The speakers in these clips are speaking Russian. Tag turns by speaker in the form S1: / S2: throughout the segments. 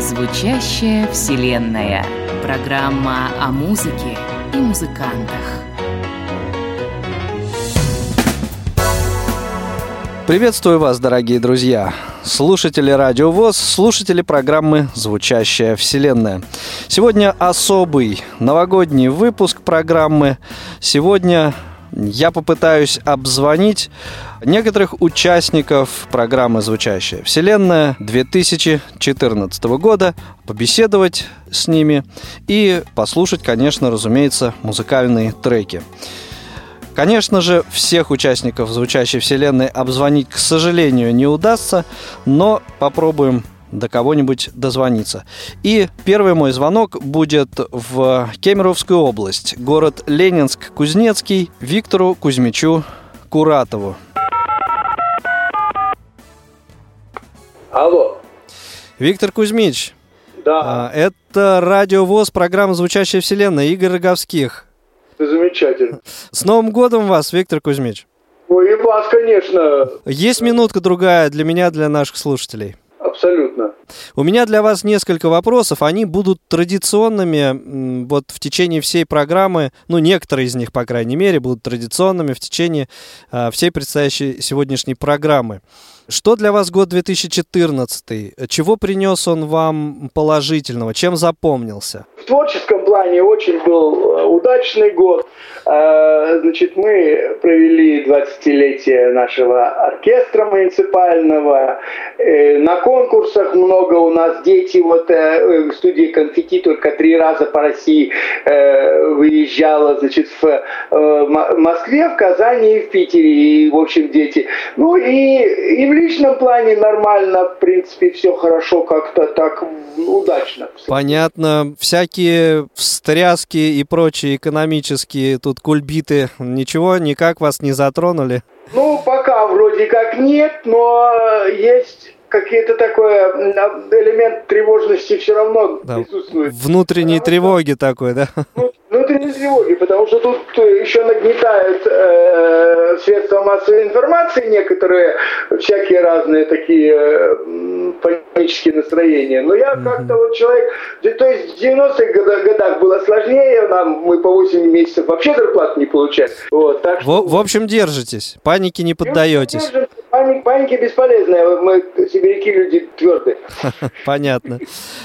S1: Звучащая вселенная. Программа о музыке и музыкантах.
S2: Приветствую вас, дорогие друзья! Слушатели Радио ВОЗ, слушатели программы «Звучащая вселенная». Сегодня особый новогодний выпуск программы. Сегодня я попытаюсь обзвонить некоторых участников программы «Звучащая вселенная» 2014 года, побеседовать с ними и послушать, конечно, разумеется, музыкальные треки. Конечно же, всех участников «Звучащей вселенной» обзвонить, к сожалению, не удастся, но попробуем до кого-нибудь дозвониться. И первый мой звонок будет в Кемеровскую область, город Ленинск-Кузнецкий, Виктору Кузьмичу Куратову.
S3: Алло.
S2: Виктор Кузьмич.
S3: Да.
S2: А, это радиовоз программа «Звучащая вселенная» Игорь Роговских.
S3: Замечательно.
S2: С Новым годом вас, Виктор Кузьмич.
S3: Ой, и вас, конечно.
S2: Есть минутка другая для меня, для наших слушателей.
S3: Абсолютно.
S2: У меня для вас несколько вопросов. Они будут традиционными вот в течение всей программы, ну, некоторые из них, по крайней мере, будут традиционными в течение э, всей предстоящей сегодняшней программы. Что для вас год 2014? Чего принес он вам положительного? Чем запомнился?
S3: Творческом плане очень был э, удачный год. Э, значит, мы провели 20-летие нашего оркестра муниципального. Э, на конкурсах много у нас дети. Вот в студии «Конфетти» только три раза по России выезжала. Значит, в Москве, в Казани и в Питере. И, в общем, дети. Ну и, и в личном плане нормально, в принципе, все хорошо, как-то так удачно.
S2: Понятно. Всякие встряски и прочие экономические тут кульбиты, ничего, никак вас не затронули?
S3: Ну, пока вроде как нет, но есть какие-то такое элемент тревожности все равно да. присутствует.
S2: Внутренней тревоги такой, да?
S3: Ну, внутренней тревоги, потому что тут еще нагнетают э, средства массовой информации некоторые, всякие разные такие э, панические настроения. Но я mm-hmm. как-то вот человек, то есть в 90-х годах, годах было сложнее, нам мы по 8 месяцев вообще зарплату не получали. Вот,
S2: так что... в, в общем, держитесь, панике не поддаетесь.
S3: Паник, паники бесполезная, мы сибиряки люди твердые.
S2: Понятно.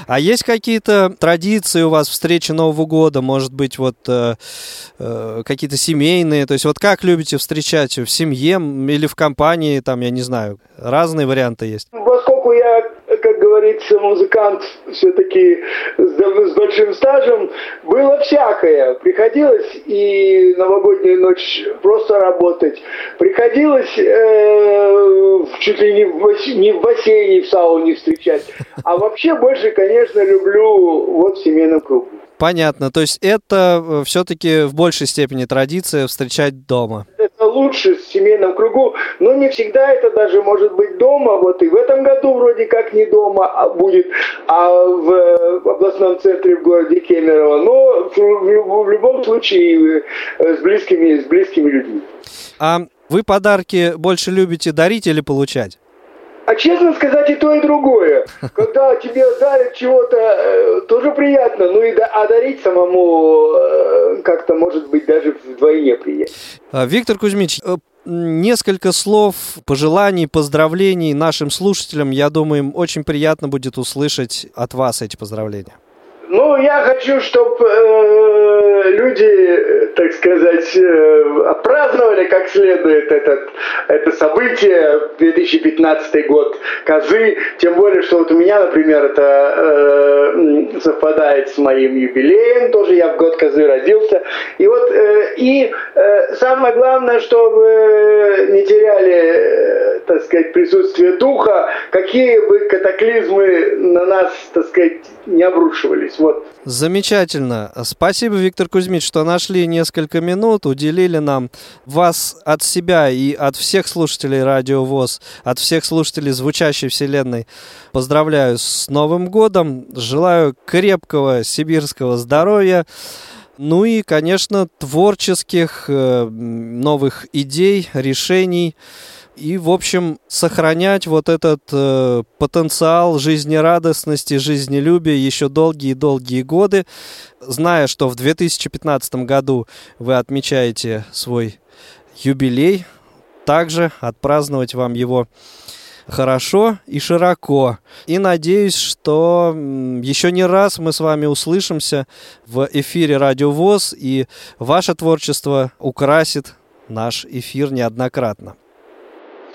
S2: А есть какие-то традиции у вас встречи Нового года, может быть, вот э, э, какие-то семейные, то есть вот как любите встречать в семье или в компании, там, я не знаю, разные варианты есть?
S3: Говорится, музыкант все-таки с, с большим стажем, было всякое. Приходилось и новогоднюю ночь просто работать. Приходилось э, чуть ли не в, не в бассейне, в сауне встречать. А вообще больше, конечно, люблю вот в семейном кругу.
S2: Понятно. То есть это э, все-таки в большей степени традиция встречать дома.
S3: Лучше в семейном кругу, но не всегда это даже может быть дома. Вот и в этом году вроде как не дома а будет, а в, э, областном центре в городе Кемерово. Но в любом случае э, с близкими, с близкими людьми.
S2: А вы подарки больше любите дарить или получать?
S3: А честно сказать, и то, и другое. Когда тебе дарят чего-то, э, тоже приятно, ну и да, а дарить самому э, как-то может быть даже вдвойне приятно.
S2: А, Виктор Кузьмич, э, несколько слов, пожеланий, поздравлений нашим слушателям. Я думаю, им очень приятно будет услышать от вас эти поздравления.
S3: Ну, я хочу, чтобы э, люди, так сказать, э, отпраздновали как следует этот, это событие, 2015 год Козы, тем более, что вот у меня, например, это э, совпадает с моим юбилеем, тоже я в год Козы родился, и вот, э, и э, самое главное, чтобы не теряли, э, так сказать, присутствие духа, какие бы катаклизмы на нас, так сказать, не обрушивались. Вот.
S2: Замечательно. Спасибо, Виктор Кузьмич, что нашли несколько минут, уделили нам вас от себя и от всех слушателей Радио ВОЗ, от всех слушателей звучащей вселенной. Поздравляю с Новым годом. Желаю крепкого сибирского здоровья. Ну и, конечно, творческих э, новых идей, решений. И, в общем, сохранять вот этот э, потенциал жизнерадостности, жизнелюбия еще долгие-долгие годы, зная, что в 2015 году вы отмечаете свой юбилей, также отпраздновать вам его хорошо и широко. И надеюсь, что еще не раз мы с вами услышимся в эфире Радио ВОЗ, и ваше творчество украсит наш эфир неоднократно.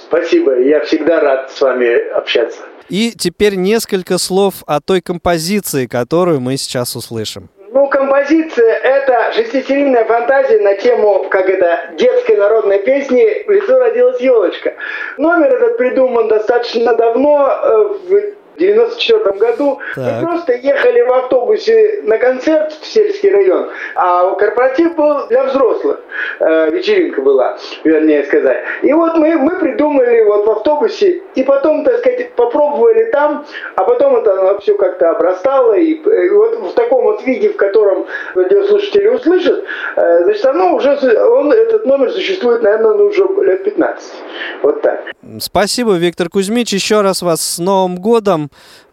S3: Спасибо, я всегда рад с вами общаться.
S2: И теперь несколько слов о той композиции, которую мы сейчас услышим.
S3: Ну, композиция – это шестисерийная фантазия на тему, как это, детской народной песни «В лесу родилась елочка». Номер этот придуман достаточно давно, э, в 94 году так. мы просто ехали в автобусе на концерт в сельский район, а корпоратив был для взрослых, э, вечеринка была, вернее сказать. И вот мы, мы придумали вот в автобусе, и потом, так сказать, попробовали там, а потом это оно все как-то обрастало, и, и вот в таком вот виде, в котором радиослушатели услышат, э, значит, оно уже, он, этот номер существует, наверное, ну, уже лет 15. Вот так.
S2: Спасибо, Виктор Кузьмич, еще раз вас с Новым годом.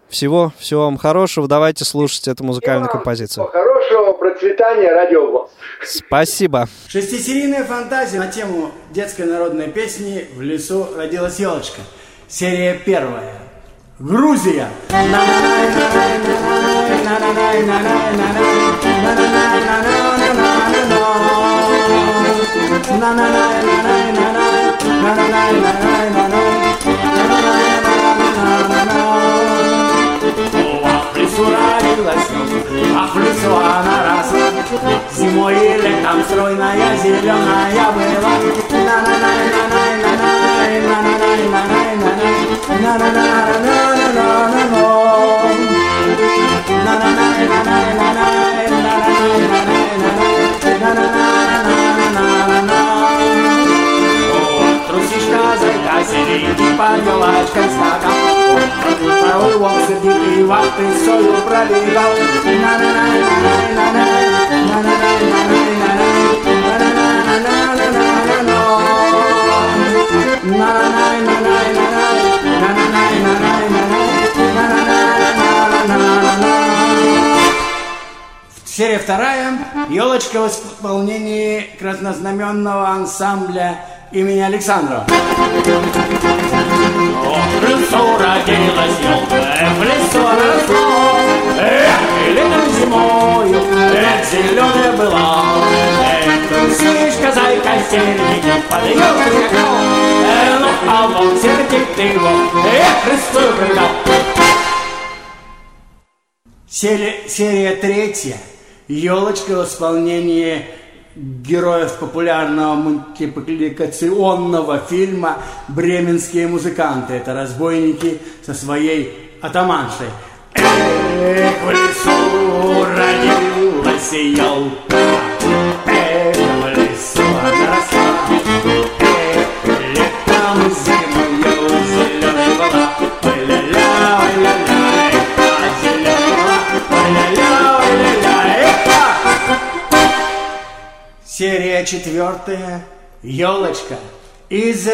S2: Всего, всего вам хорошего. Давайте слушать эту музыкальную композицию.
S3: Хорошего процветания радио
S2: Спасибо.
S4: Шестисерийная фантазия на тему детской народной песни «В лесу родилась елочка». Серия первая. Грузия. Родилась а в лесу она росла. Зимой и летом стройная, зеленая была. на на на на на на на на на на на на на на на на на на на Серия вторая. Елочка в исполнении краснознаменного ансамбля имени Александра. В лесу родилась елка, в лесу росла, Эх, летом зимою, эх, зеленая была. Эх, трусишка, зайка, серденький, под елкой скакал, Эх, ну, а вон сердик его, эх, Христу прыгал. Серия, серия третья. Елочка в исполнении героев популярного мультипликационного фильма «Бременские музыканты». Это разбойники со своей атаманшей. Эх, в лесу родилась елка, Серия четвертая. Елочка из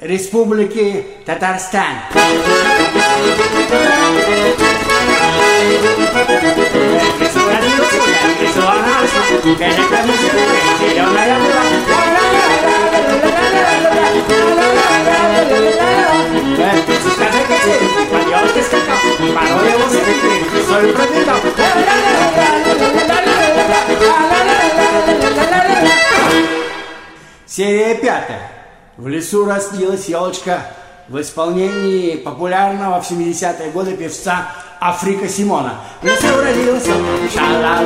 S4: Республики Татарстан. Свой пробегал. Серия пятая. В лесу растилась елочка. В исполнении популярного в 70-е годы певца Африка Симона. В лесу родилась ша-ла-ла,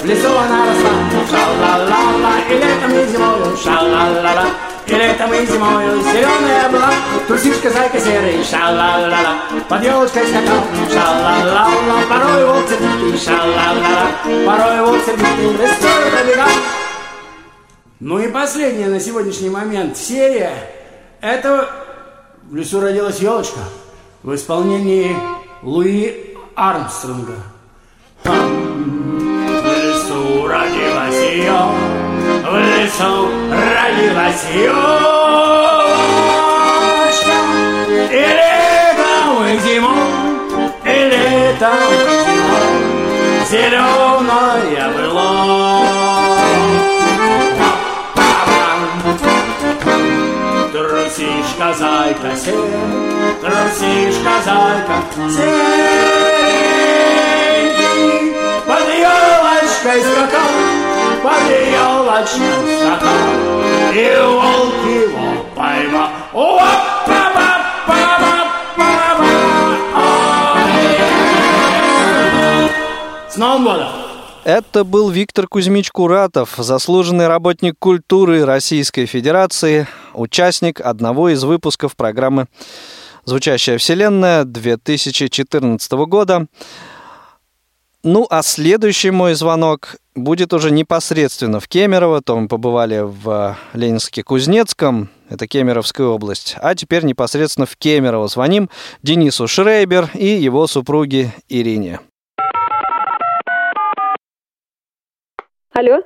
S4: в лесу она росла, ша-ла-ла-ла, и летом и зимой, ша-ла-ла-ла. И летом, и зимою. Зеленая была. Трусишка, зайка серый, ша-ла-ла-ла. Под елочкой скакал, ша-ла-ла-ла Порой волк сердитый, ша-ла-ла-ла Порой волк сердитый, лесой пробегал Ну и последняя на сегодняшний момент серия Это в лесу родилась елочка в исполнении Луи Армстронга. В лесу родилась ее, в лесу родилась елочка. И летом, и зимой, и летом, зимой зеленая была. Трусишка, зайка, серый, трусишка, зайка, серенький, под елочкой скакал, под елочкой скакал, и волк его поймал. С Новым годом!
S2: Это был Виктор Кузьмич Куратов, заслуженный работник культуры Российской Федерации, участник одного из выпусков программы «Звучащая вселенная» 2014 года. Ну, а следующий мой звонок будет уже непосредственно в Кемерово, то мы побывали в Ленинске-Кузнецком, это Кемеровская область, а теперь непосредственно в Кемерово звоним Денису Шрейбер и его супруге Ирине.
S5: Алло.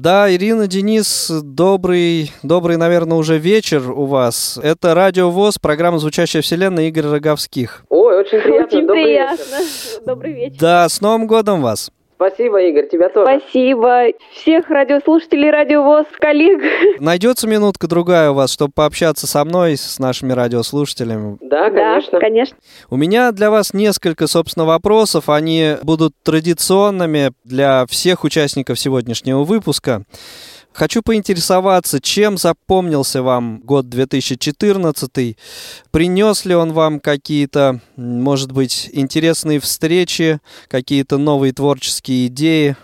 S2: Да, Ирина, Денис, добрый, добрый, наверное, уже вечер у вас. Это Радио ВОЗ, программа «Звучащая вселенная» Игорь Роговских.
S6: Ой, очень приятно.
S5: Очень
S6: Добрый
S5: приятно.
S6: вечер.
S5: Добрый вечер.
S2: Да, с Новым годом вас!
S6: Спасибо, Игорь, тебя тоже.
S5: Спасибо. Всех радиослушателей Радио ВОЗ, коллег.
S2: Найдется минутка другая у вас, чтобы пообщаться со мной, с нашими радиослушателями.
S6: Да, конечно.
S5: Да, конечно.
S2: У меня для вас несколько, собственно, вопросов. Они будут традиционными для всех участников сегодняшнего выпуска. Хочу поинтересоваться, чем запомнился вам год 2014? Принес ли он вам какие-то, может быть, интересные встречи, какие-то новые творческие идеи?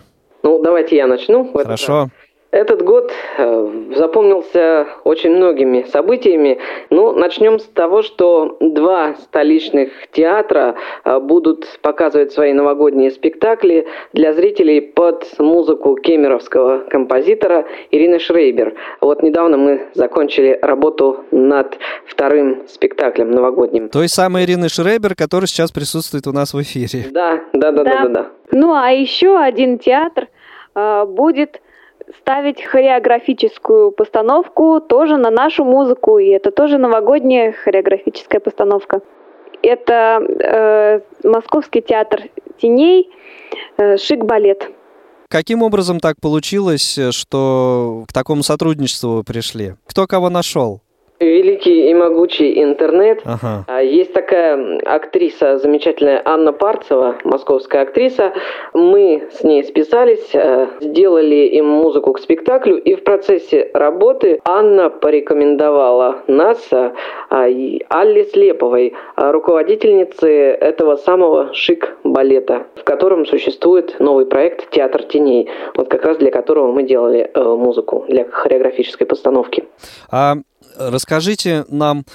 S6: Ну, давайте я начну.
S2: Хорошо.
S6: Этот год э, запомнился очень многими событиями. Ну, начнем с того, что два столичных театра э, будут показывать свои новогодние спектакли для зрителей под музыку кемеровского композитора Ирины Шрейбер. Вот недавно мы закончили работу над вторым спектаклем новогодним.
S2: Той самой Ирины Шрейбер, которая сейчас присутствует у нас в эфире.
S6: Да, да, да, да,
S5: Да.
S6: да, да.
S5: Ну, а еще один театр а, будет ставить хореографическую постановку тоже на нашу музыку, и это тоже новогодняя хореографическая постановка. Это э, Московский театр теней, э, шик-балет.
S2: Каким образом так получилось, э, что к такому сотрудничеству пришли? Кто кого нашел?
S6: Великий и могучий интернет.
S2: Ага.
S6: А, Есть такая актриса замечательная Анна Парцева, московская актриса. Мы с ней списались, э, сделали им музыку к спектаклю, и в процессе работы Анна порекомендовала нас а, Алле Слеповой, руководительнице этого самого шик-балета, в котором существует новый проект «Театр теней», вот как раз для которого мы делали э, музыку для хореографической постановки.
S2: А расскажите нам,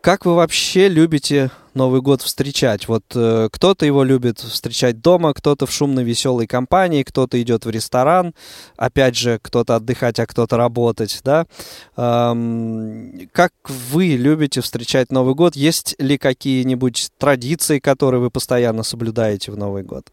S2: как вы вообще любите Новый год встречать? Вот э, кто-то его любит встречать дома, кто-то в шумной веселой компании, кто-то идет в ресторан, опять же, кто-то отдыхать, а кто-то работать, да? Ам, как вы любите встречать Новый год? Есть ли какие-нибудь традиции, которые вы постоянно соблюдаете в Новый год?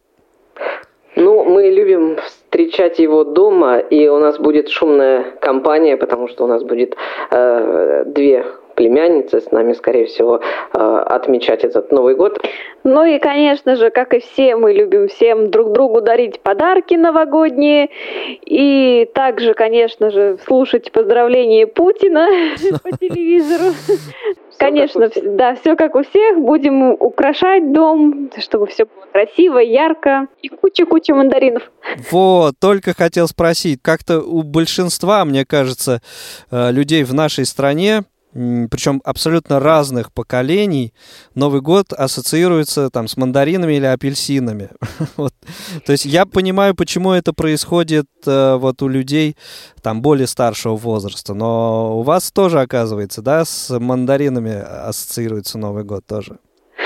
S6: Мы любим встречать его дома, и у нас будет шумная компания, потому что у нас будет э, две племянницы с нами, скорее всего, э, отмечать этот Новый год.
S5: Ну и, конечно же, как и все, мы любим всем друг другу дарить подарки новогодние. И также, конечно же, слушать поздравления Путина по телевизору. Конечно, да, все как у всех. Будем украшать дом, чтобы все было красиво, ярко. И куча-куча мандаринов.
S2: Вот, только хотел спросить, как-то у большинства, мне кажется, э, людей в нашей стране причем абсолютно разных поколений, Новый год ассоциируется там с мандаринами или апельсинами. вот. То есть я понимаю, почему это происходит э, вот у людей там более старшего возраста, но у вас тоже оказывается, да, с мандаринами ассоциируется Новый год тоже.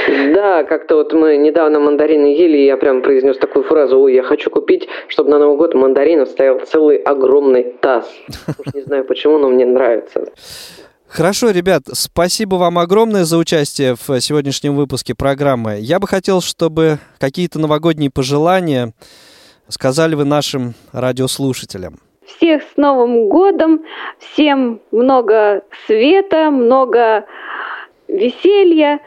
S6: Да, как-то вот мы недавно мандарины ели, и я прям произнес такую фразу, ой, я хочу купить, чтобы на Новый год мандаринов стоял целый огромный таз. Уж не знаю почему, но мне нравится.
S2: Хорошо, ребят, спасибо вам огромное за участие в сегодняшнем выпуске программы. Я бы хотел, чтобы какие-то новогодние пожелания сказали вы нашим радиослушателям.
S5: Всех с Новым годом, всем много света, много веселья,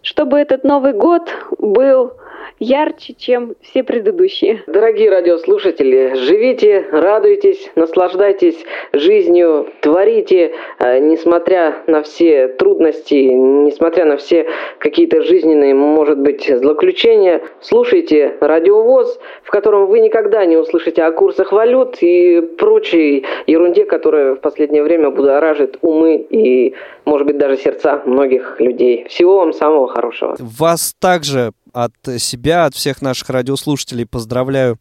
S5: чтобы этот Новый год был ярче, чем все предыдущие.
S6: Дорогие радиослушатели, живите, радуйтесь, наслаждайтесь жизнью, творите, э, несмотря на все трудности, несмотря на все какие-то жизненные, может быть, злоключения, слушайте радиовоз, в котором вы никогда не услышите о курсах валют и прочей ерунде, которая в последнее время будоражит умы и, может быть, даже сердца многих людей. Всего вам самого хорошего.
S2: Вас также от себя, от всех наших радиослушателей поздравляю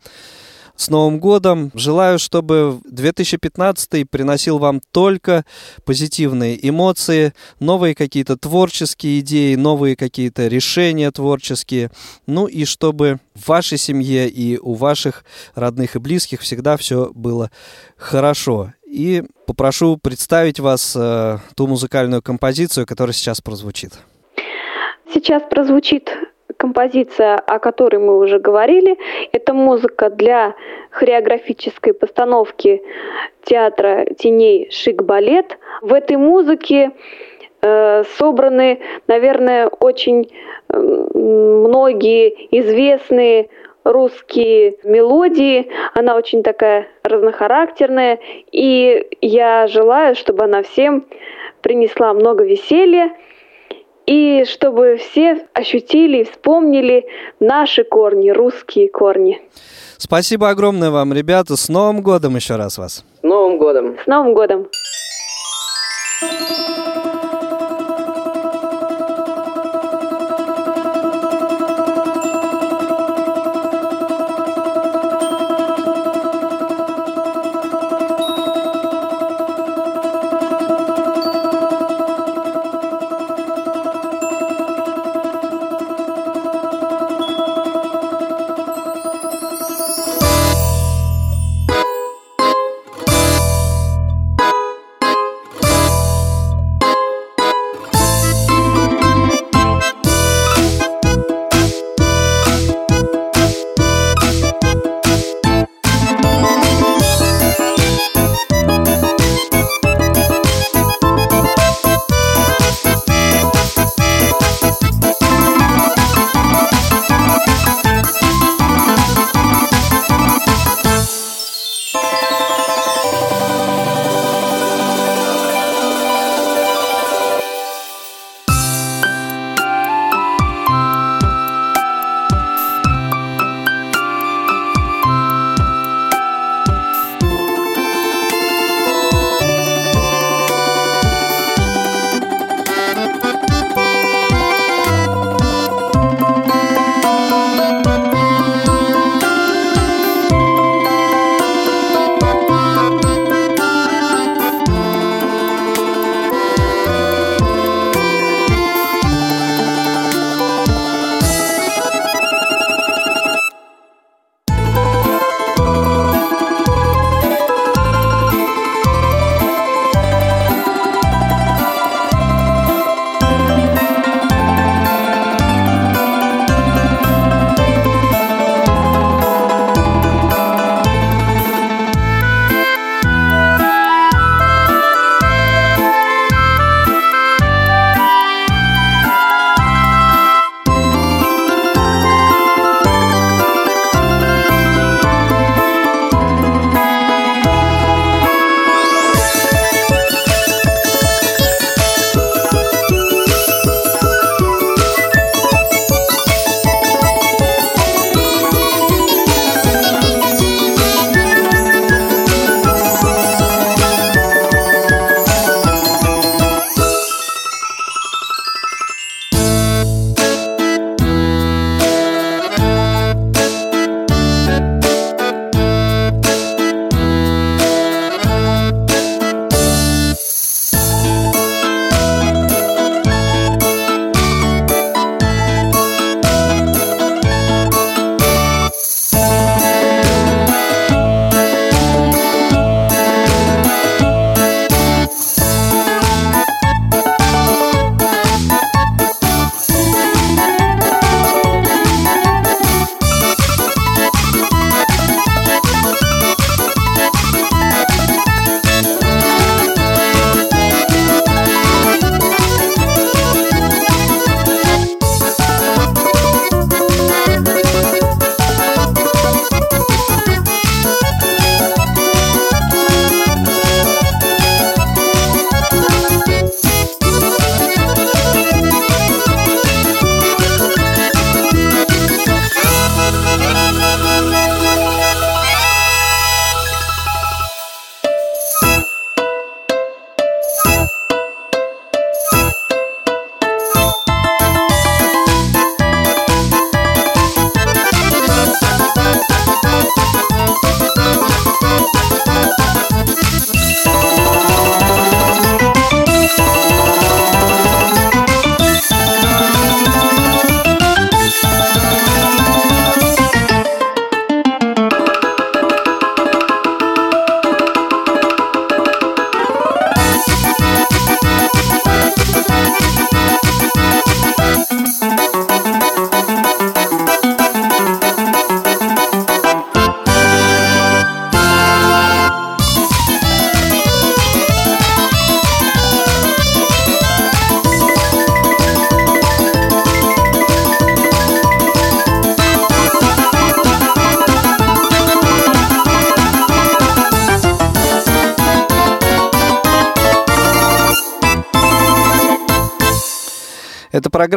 S2: с Новым годом. Желаю, чтобы 2015 приносил вам только позитивные эмоции, новые какие-то творческие идеи, новые какие-то решения творческие. Ну и чтобы в вашей семье и у ваших родных и близких всегда все было хорошо. И попрошу представить вас э, ту музыкальную композицию, которая сейчас прозвучит.
S5: Сейчас прозвучит композиция, о которой мы уже говорили, это музыка для хореографической постановки театра теней «Шик-балет». В этой музыке э, собраны, наверное, очень э, многие известные русские мелодии. Она очень такая разнохарактерная. И я желаю, чтобы она всем принесла много веселья и чтобы все ощутили и вспомнили наши корни, русские корни.
S2: Спасибо огромное вам, ребята. С Новым годом еще раз вас.
S6: С Новым годом.
S5: С Новым годом.
S2: Это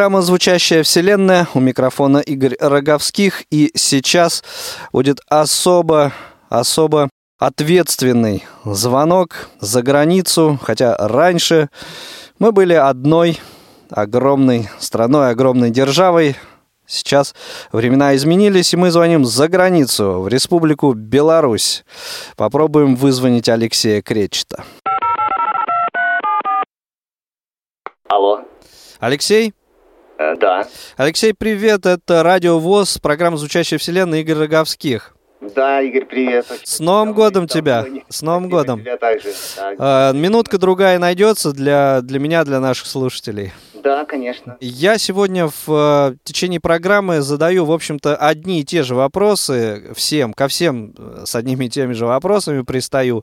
S2: программа «Звучащая вселенная». У микрофона Игорь Роговских. И сейчас будет особо, особо ответственный звонок за границу. Хотя раньше мы были одной огромной страной, огромной державой. Сейчас времена изменились, и мы звоним за границу, в Республику Беларусь. Попробуем вызвонить Алексея Кречета.
S7: Алло.
S2: Алексей?
S7: Э, да.
S2: Алексей, привет. Это Радио ВОЗ, программа «Звучащая вселенная» Игорь Роговских.
S7: Да, Игорь, привет.
S2: С Новым годом тебя. С Новым годом.
S7: Тебя также.
S2: А, минутка другая найдется для, для меня, для наших слушателей.
S7: Да, конечно.
S2: Я сегодня в э, течение программы задаю, в общем-то, одни и те же вопросы всем, ко всем э, с одними и теми же вопросами пристаю.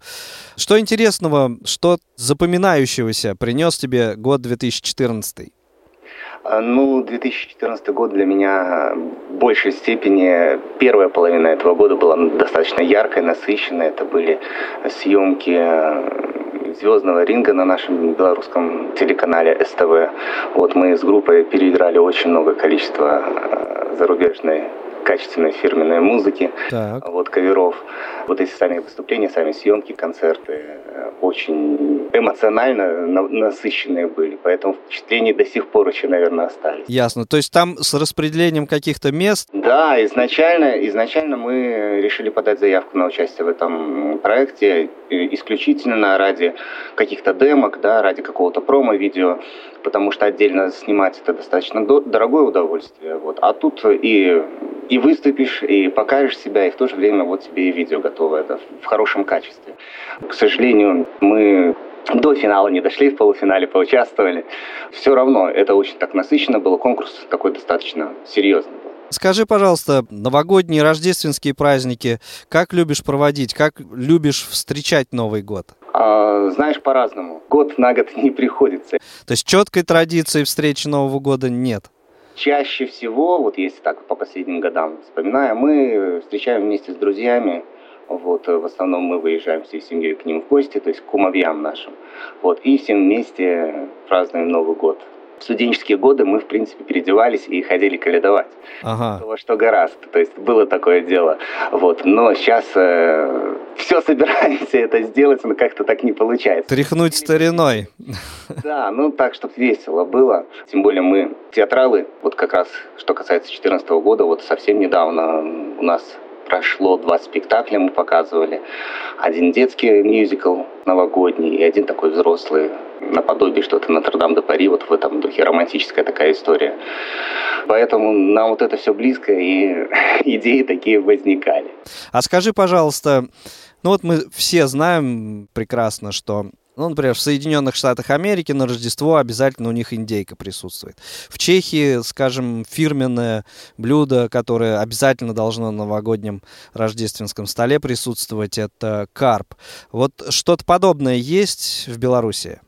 S2: Что интересного, что запоминающегося принес тебе год 2014?
S7: А, ну, 2014 год для меня в большей степени, первая половина этого года была достаточно яркой, насыщенной. Это были съемки э, звездного ринга на нашем белорусском телеканале СТВ. Вот мы с группой переиграли очень много количества э, зарубежной качественной фирменной музыки, так. вот каверов. Вот эти сами выступления, сами съемки, концерты э, очень эмоционально насыщенные были, поэтому впечатления до сих пор еще, наверное, остались.
S2: Ясно. То есть там с распределением каких-то мест?
S7: Да, изначально, изначально мы решили подать заявку на участие в этом проекте исключительно ради каких-то демок, да, ради какого-то промо-видео, потому что отдельно снимать это достаточно дорогое удовольствие. Вот. А тут и и выступишь, и покажешь себя, и в то же время вот тебе и видео готово, это в хорошем качестве. К сожалению, мы до финала не дошли, в полуфинале поучаствовали. Все равно это очень так насыщенно было, конкурс такой достаточно серьезный.
S2: Скажи, пожалуйста, новогодние рождественские праздники, как любишь проводить, как любишь встречать Новый год?
S7: А, знаешь, по-разному. Год на год не приходится.
S2: То есть четкой традиции встречи Нового года нет?
S7: Чаще всего, вот если так по последним годам вспоминая, мы встречаем вместе с друзьями, вот, в основном мы выезжаем всей семьей к ним в гости, то есть к кумовьям нашим. Вот, и все вместе празднуем Новый год в студенческие годы мы, в принципе, переодевались и ходили каледовать. Ага. Во что гораздо. То есть было такое дело. Вот. Но сейчас э, все собираемся это сделать, но как-то так не получается.
S2: Тряхнуть стариной.
S7: Да, ну так, чтобы весело было. Тем более мы театралы, вот как раз, что касается 2014 года, вот совсем недавно у нас прошло два спектакля, мы показывали. Один детский мюзикл новогодний и один такой взрослый наподобие что-то Нотр-Дам де Пари, вот в этом духе, романтическая такая история. Поэтому нам вот это все близко, и идеи такие возникали.
S2: А скажи, пожалуйста, ну вот мы все знаем прекрасно, что ну, например, в Соединенных Штатах Америки на Рождество обязательно у них индейка присутствует. В Чехии, скажем, фирменное блюдо, которое обязательно должно на новогоднем рождественском столе присутствовать, это карп. Вот что-то подобное есть в Беларуси?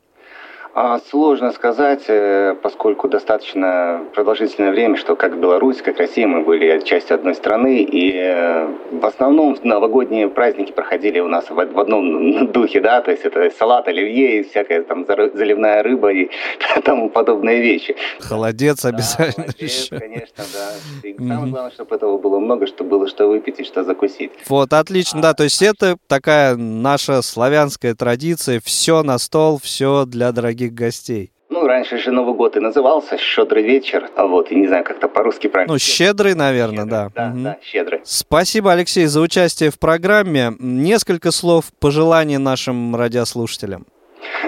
S7: А, сложно сказать, э, поскольку достаточно продолжительное время, что как Беларусь, как Россия мы были частью одной страны, и э, в основном новогодние праздники проходили у нас в одном духе, да, то есть это салат, оливье и всякая там заливная рыба и тому подобные вещи.
S2: Холодец обязательно
S7: да, холодец, конечно, да. И самое главное, чтобы этого было много, чтобы было что выпить и что закусить.
S2: Вот, отлично, да, то есть это такая наша славянская традиция, все на стол, все для дорогих дорогих гостей?
S7: Ну, раньше же Новый год и назывался «Щедрый вечер», а вот, и не знаю, как-то по-русски правильно.
S2: Ну, «Щедрый», наверное,
S7: щедрый,
S2: да.
S7: Да, угу. да, «Щедрый».
S2: Спасибо, Алексей, за участие в программе. Несколько слов пожеланий нашим радиослушателям.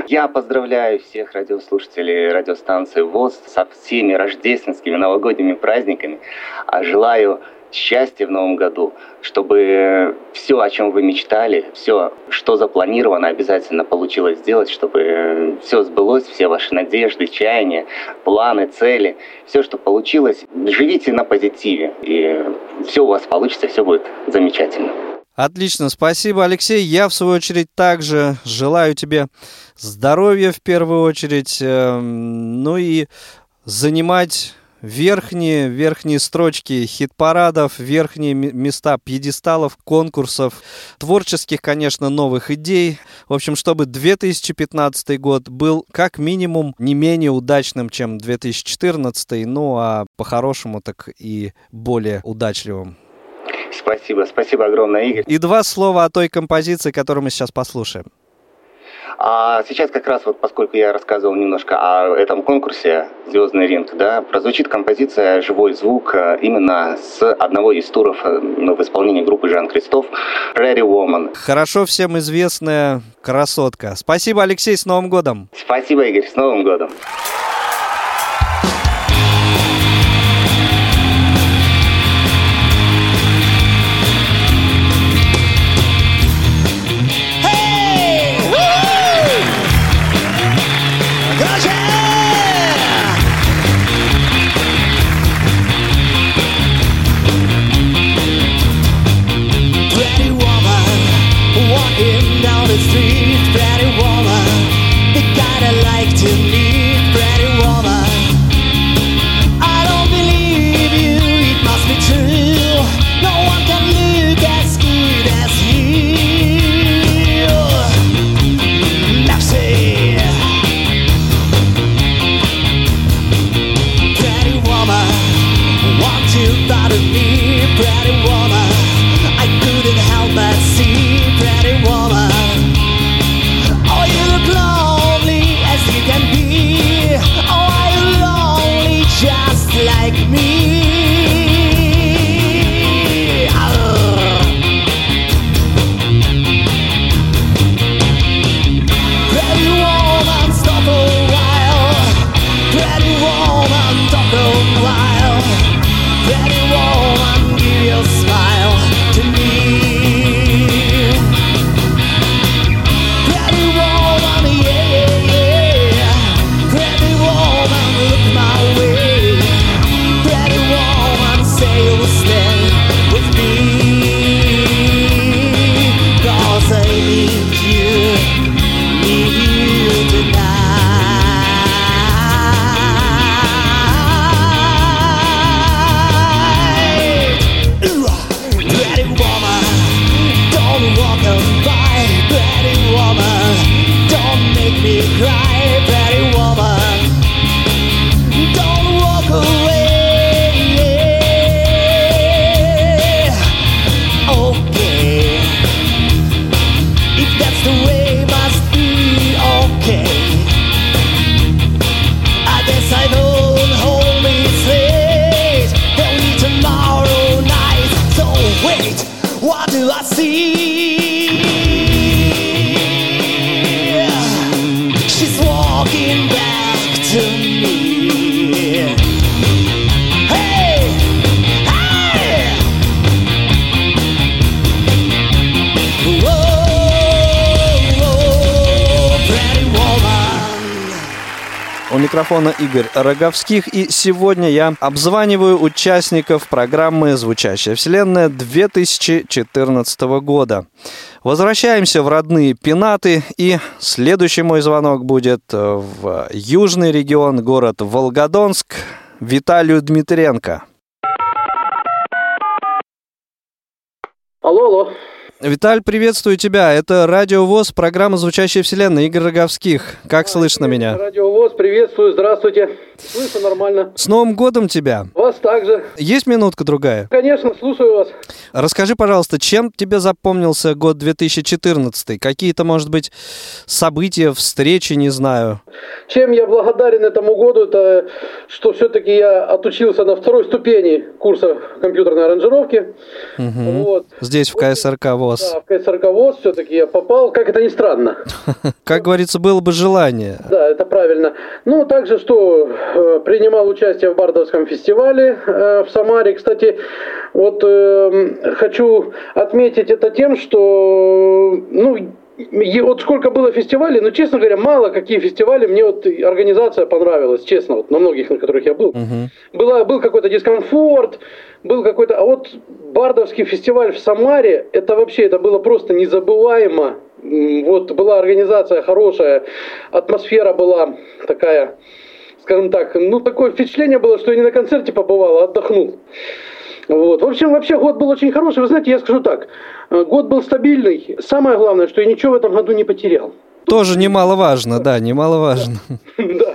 S7: Я поздравляю всех радиослушателей радиостанции ВОЗ со всеми рождественскими новогодними праздниками. А желаю счастья в новом году, чтобы все, о чем вы мечтали, все, что запланировано, обязательно получилось сделать, чтобы все сбылось, все ваши надежды, чаяния, планы, цели, все, что получилось, живите на позитиве, и все у вас получится, все будет замечательно.
S2: Отлично, спасибо, Алексей. Я, в свою очередь, также желаю тебе здоровья в первую очередь, эм, ну и занимать верхние, верхние строчки хит-парадов, верхние места пьедесталов, конкурсов, творческих, конечно, новых идей. В общем, чтобы 2015 год был как минимум не менее удачным, чем 2014, ну а по-хорошему так и более удачливым.
S8: Спасибо, спасибо огромное, Игорь.
S2: И два слова о той композиции, которую мы сейчас послушаем.
S8: А сейчас как раз вот, поскольку я рассказывал немножко о этом конкурсе «Звездный ринг», да, прозвучит композиция «Живой звук» э, именно с одного из туров э, ну, в исполнении группы Жан Кристоф «Prairie Woman».
S2: Хорошо всем известная красотка. Спасибо, Алексей, с Новым годом!
S8: Спасибо, Игорь, с Новым годом!
S2: Микрофона Игорь Роговских. И сегодня я обзваниваю участников программы «Звучащая вселенная» 2014 года. Возвращаемся в родные пенаты, и следующий мой звонок будет в южный регион, город Волгодонск, Виталию Дмитренко.
S9: Алло, алло.
S2: Виталь, приветствую тебя. Это Радио ВОЗ, программа «Звучащая вселенная». Игорь Роговских. Как а, слышно меня?
S9: Радио ВОЗ, приветствую, здравствуйте. Слышу нормально.
S2: С Новым годом тебя.
S9: Вас также.
S2: Есть минутка другая?
S9: Конечно, слушаю вас.
S2: Расскажи, пожалуйста, чем тебе запомнился год 2014? Какие-то, может быть, события, встречи, не знаю.
S9: Чем я благодарен этому году, это что все-таки я отучился на второй ступени курса компьютерной аранжировки.
S2: Угу. Вот. Здесь, в КСРК ВОЗ.
S9: Да, в КСРК все-таки я попал, как это ни странно.
S2: Как говорится, было бы желание.
S9: Да, это правильно. Ну, также, что Э, принимал участие в Бардовском фестивале э, в Самаре. Кстати, вот э, хочу отметить это тем, что ну, вот сколько было фестивалей, ну, честно говоря, мало какие фестивали, мне вот организация понравилась, честно, вот на многих, на которых я был.
S2: Uh-huh.
S9: Была, был какой-то дискомфорт, был какой-то... А вот Бардовский фестиваль в Самаре, это вообще, это было просто незабываемо. Вот была организация хорошая, атмосфера была такая скажем так, ну, такое впечатление было, что я не на концерте побывал, а отдохнул. Вот. В общем, вообще год был очень хороший. Вы знаете, я скажу так, э, год был стабильный. Самое главное, что я ничего в этом году не потерял.
S2: Тоже немаловажно, да, немаловажно.
S9: Да.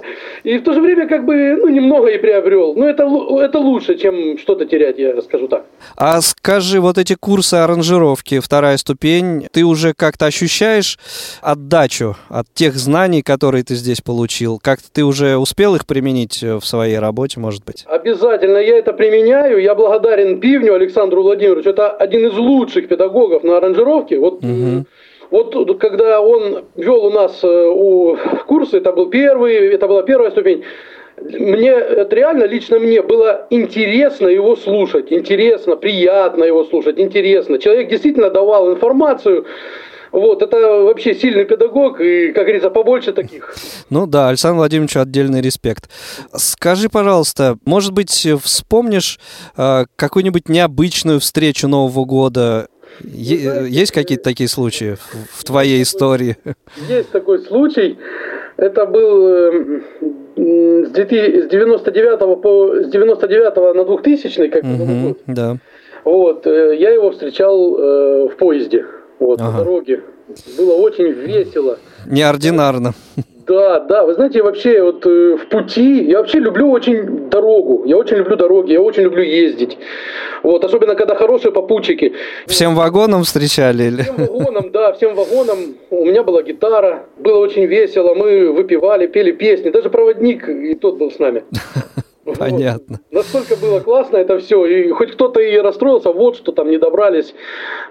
S9: И в то же время как бы ну, немного и приобрел. Но это, это лучше, чем что-то терять, я скажу так.
S2: А скажи, вот эти курсы аранжировки, вторая ступень, ты уже как-то ощущаешь отдачу от тех знаний, которые ты здесь получил? Как-то ты уже успел их применить в своей работе, может быть?
S9: Обязательно я это применяю. Я благодарен Пивню Александру Владимировичу. Это один из лучших педагогов на аранжировке. Вот угу. Вот когда он вел у нас э, у курсы, это был первый, это была первая ступень, мне, это реально лично мне было интересно его слушать, интересно, приятно его слушать, интересно. Человек действительно давал информацию, вот, это вообще сильный педагог, и, как говорится, побольше таких.
S2: Ну да, Александр Владимировичу отдельный респект. Скажи, пожалуйста, может быть, вспомнишь э, какую-нибудь необычную встречу Нового года есть какие-то такие случаи в твоей истории?
S9: Есть такой случай. Это был э, с 99 по с 99 на 2000 как угу,
S2: год. Да.
S9: Вот, э, я его встречал э, в поезде, вот, ага. по дороге. Было очень весело.
S2: Неординарно.
S9: Да, да, вы знаете, вообще вот э, в пути, я вообще люблю очень дорогу, я очень люблю дороги, я очень люблю ездить. Вот, особенно когда хорошие попутчики.
S2: Всем вагоном встречали или?
S9: Всем вагоном, да, всем вагоном. У меня была гитара, было очень весело, мы выпивали, пели песни, даже проводник и тот был с нами.
S2: Понятно.
S9: Вот. Настолько было классно это все. И хоть кто-то и расстроился, вот что там не добрались,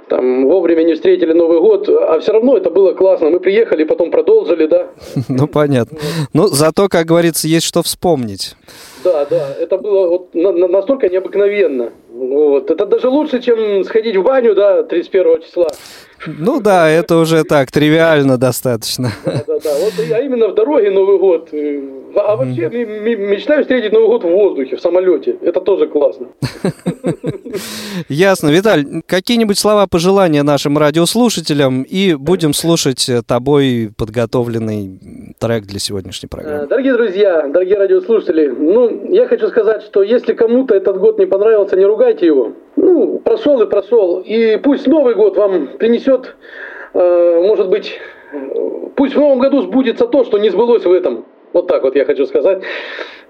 S9: там вовремя не встретили Новый год, а все равно это было классно. Мы приехали, потом продолжили, да.
S2: Ну, понятно. Ну, зато, как говорится, есть что вспомнить.
S9: Да, да, это было вот настолько необыкновенно. Вот. Это даже лучше, чем сходить в баню, да, 31 числа.
S2: Ну да, это уже так, тривиально достаточно.
S9: Да, да, да. Вот я именно в дороге Новый год. А вообще мечтаю встретить Новый год в воздухе, в самолете. Это тоже классно.
S2: Ясно. Виталь, какие-нибудь слова пожелания нашим радиослушателям и будем слушать тобой подготовленный трек для сегодняшней программы.
S9: Дорогие друзья, дорогие радиослушатели, ну, я хочу сказать, что если кому-то этот год не понравился, не ругайте его. Ну, прошел и прошел. И пусть Новый год вам принесет, э, может быть, пусть в Новом году сбудется то, что не сбылось в этом. Вот так вот я хочу сказать.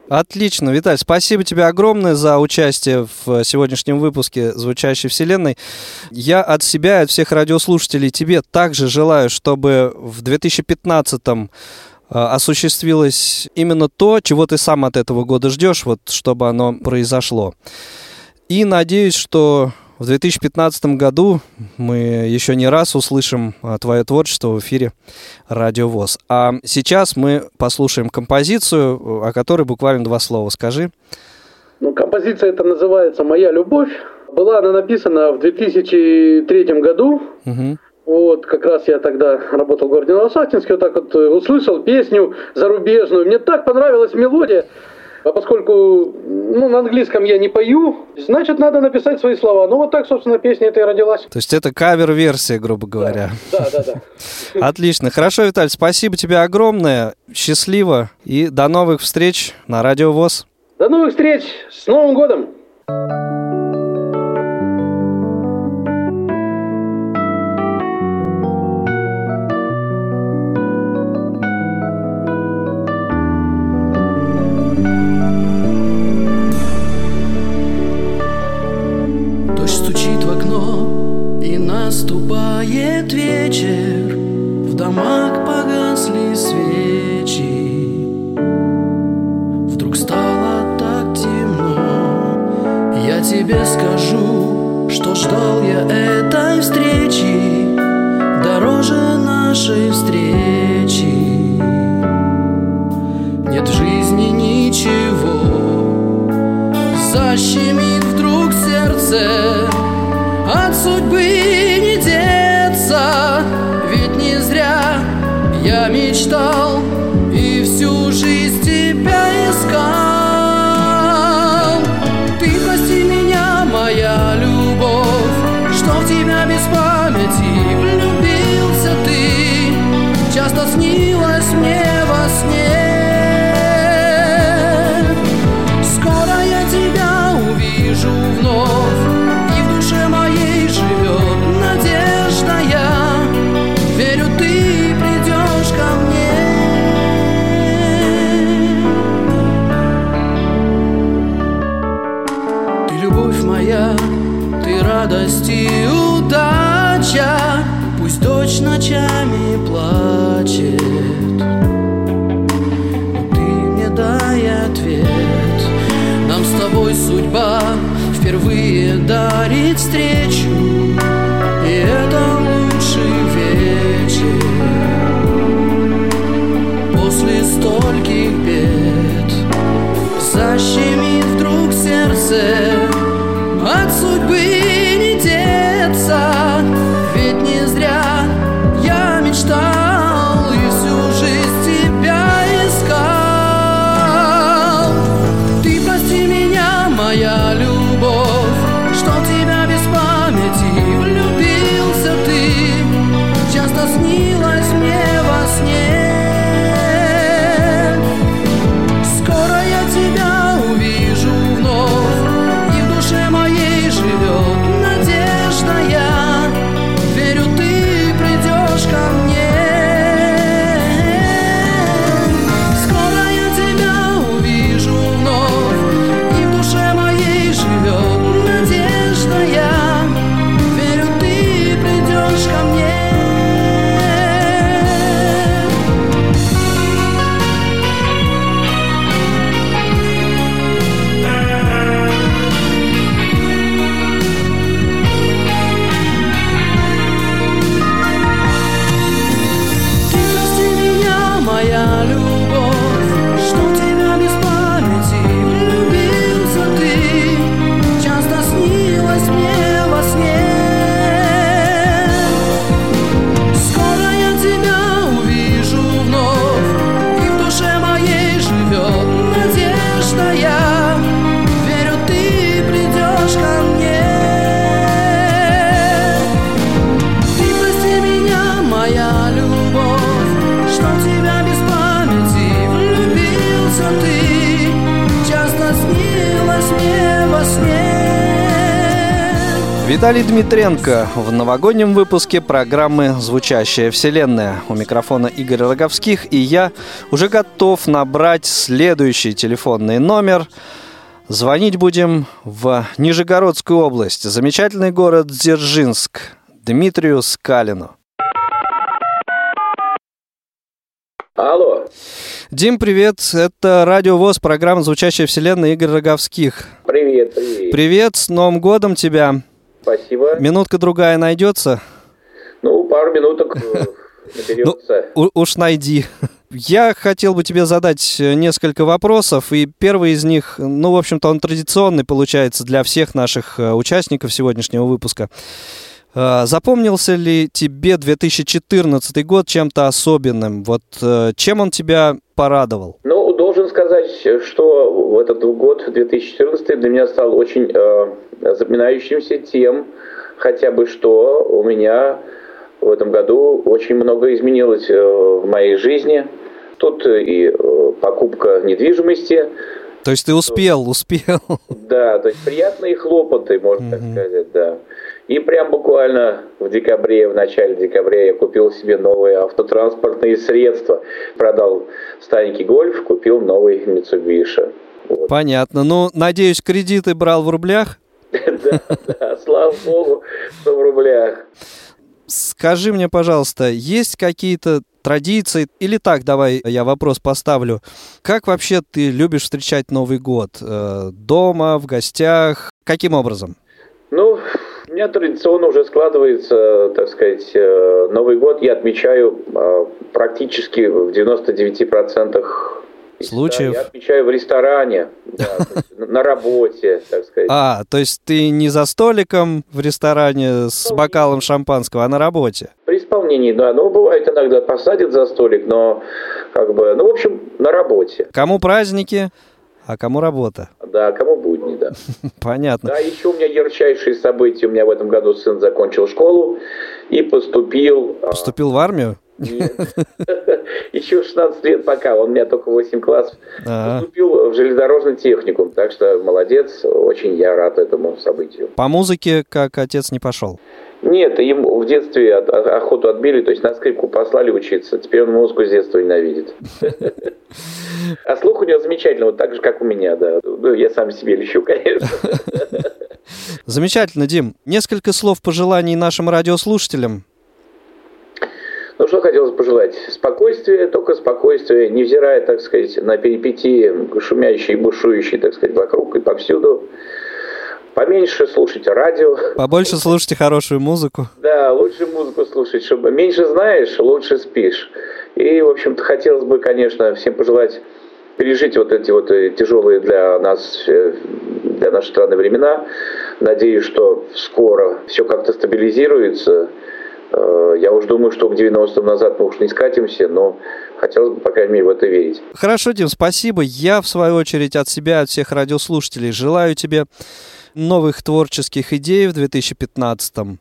S2: Отлично, Виталь, спасибо тебе огромное за участие в сегодняшнем выпуске «Звучащей вселенной». Я от себя, от всех радиослушателей тебе также желаю, чтобы в 2015-м э, осуществилось именно то, чего ты сам от этого года ждешь, вот чтобы оно произошло. И надеюсь, что в 2015 году мы еще не раз услышим а, твое творчество в эфире Радио ВОЗ. А сейчас мы послушаем композицию, о которой буквально два слова скажи.
S9: Ну, композиция это называется «Моя любовь». Была она написана в 2003 году. Угу. Вот, как раз я тогда работал в городе Новосахтинске, вот так вот э, услышал песню зарубежную. Мне так понравилась мелодия. А поскольку ну, на английском я не пою, значит, надо написать свои слова. Ну, вот так, собственно, песня эта и родилась.
S2: То есть это кавер-версия, грубо говоря.
S9: Да, да, да.
S2: да. Отлично. Хорошо, Виталь, спасибо тебе огромное. Счастливо. И до новых встреч на Радио ВОЗ.
S9: До новых встреч. С Новым годом!
S10: Наступает
S2: Виталий Дмитренко в новогоднем выпуске программы «Звучащая вселенная». У микрофона Игорь Роговских и я уже готов набрать следующий телефонный номер. Звонить будем в Нижегородскую область, замечательный город Дзержинск, Дмитрию Скалину.
S11: Алло,
S2: Дим, привет. Это Радио ВОЗ, программа «Звучащая вселенная» Игорь Роговских.
S11: привет, привет.
S2: Привет, с Новым годом тебя.
S11: Спасибо.
S2: Минутка другая найдется?
S11: Ну, пару минуток э, наберется.
S2: У- уж найди. Я хотел бы тебе задать несколько вопросов, и первый из них, ну, в общем-то, он традиционный получается для всех наших э, участников сегодняшнего выпуска. Э, Запомнился ли тебе 2014 год чем-то особенным? Вот чем он тебя порадовал?
S11: Ну, должен сказать, что в этот год, 2014, для меня стал очень э, запоминающимся тем, хотя бы что у меня в этом году очень много изменилось э, в моей жизни. Тут и э, покупка недвижимости,
S2: То есть ты успел, успел.
S11: Да, то есть приятные хлопоты, можно так сказать, да. И прям буквально в декабре, в начале декабря я купил себе новые автотранспортные средства. Продал старенький гольф, купил новый Mitsubishi. Вот.
S2: Понятно. Ну, надеюсь, кредиты брал в рублях?
S11: Да, да, слава богу, что в рублях.
S2: Скажи мне, пожалуйста, есть какие-то традиции, или так, давай я вопрос поставлю. Как вообще ты любишь встречать Новый год? Э, Дома, в гостях? Каким образом?
S11: Ну, у меня традиционно уже складывается, так сказать, э, Новый год я отмечаю э, практически в 99% из ста
S2: Случаев?
S11: Я отмечаю в ресторане, да, на работе, так сказать.
S2: А, то есть ты не за столиком в ресторане с
S11: Ну,
S2: бокалом шампанского, а на работе?
S11: При исполнении, да. Ну, бывает иногда посадят за столик, но как бы, ну, в общем, на работе.
S2: Кому праздники, а кому работа?
S11: Да, кому будни, да.
S2: Понятно.
S11: Да, еще у меня ярчайшие события. У меня в этом году сын закончил школу и поступил... а,
S2: Поступил в армию?
S11: Нет. Еще 16 лет пока, он у меня только 8 классов.
S2: Ага.
S11: Поступил в железнодорожный техникум, так что молодец, очень я рад этому событию.
S2: По музыке, как отец не пошел.
S11: Нет, ему в детстве от- от- охоту отбили, то есть на скрипку послали учиться. Теперь он музыку с детства ненавидит. А слух у него замечательный, вот так же, как у меня, да. Ну, я сам себе лещу, конечно.
S2: Замечательно, Дим. Несколько слов пожеланий нашим радиослушателям.
S11: Ну, что хотелось пожелать? Спокойствие, только спокойствие, невзирая, так сказать, на перипетии, шумящие, бушующие, так сказать, вокруг и повсюду. Поменьше слушайте радио.
S2: Побольше слушайте хорошую музыку.
S11: Да, лучше музыку слушать, чтобы меньше знаешь, лучше спишь. И, в общем-то, хотелось бы, конечно, всем пожелать пережить вот эти вот э, тяжелые для нас, э, для нашей страны времена. Надеюсь, что скоро все как-то стабилизируется. Э, я уж думаю, что к 90-м назад мы уж не скатимся, но хотелось бы, по крайней мере, в это верить.
S2: Хорошо, Дим, спасибо. Я, в свою очередь, от себя, от всех радиослушателей желаю тебе новых творческих идей в 2015,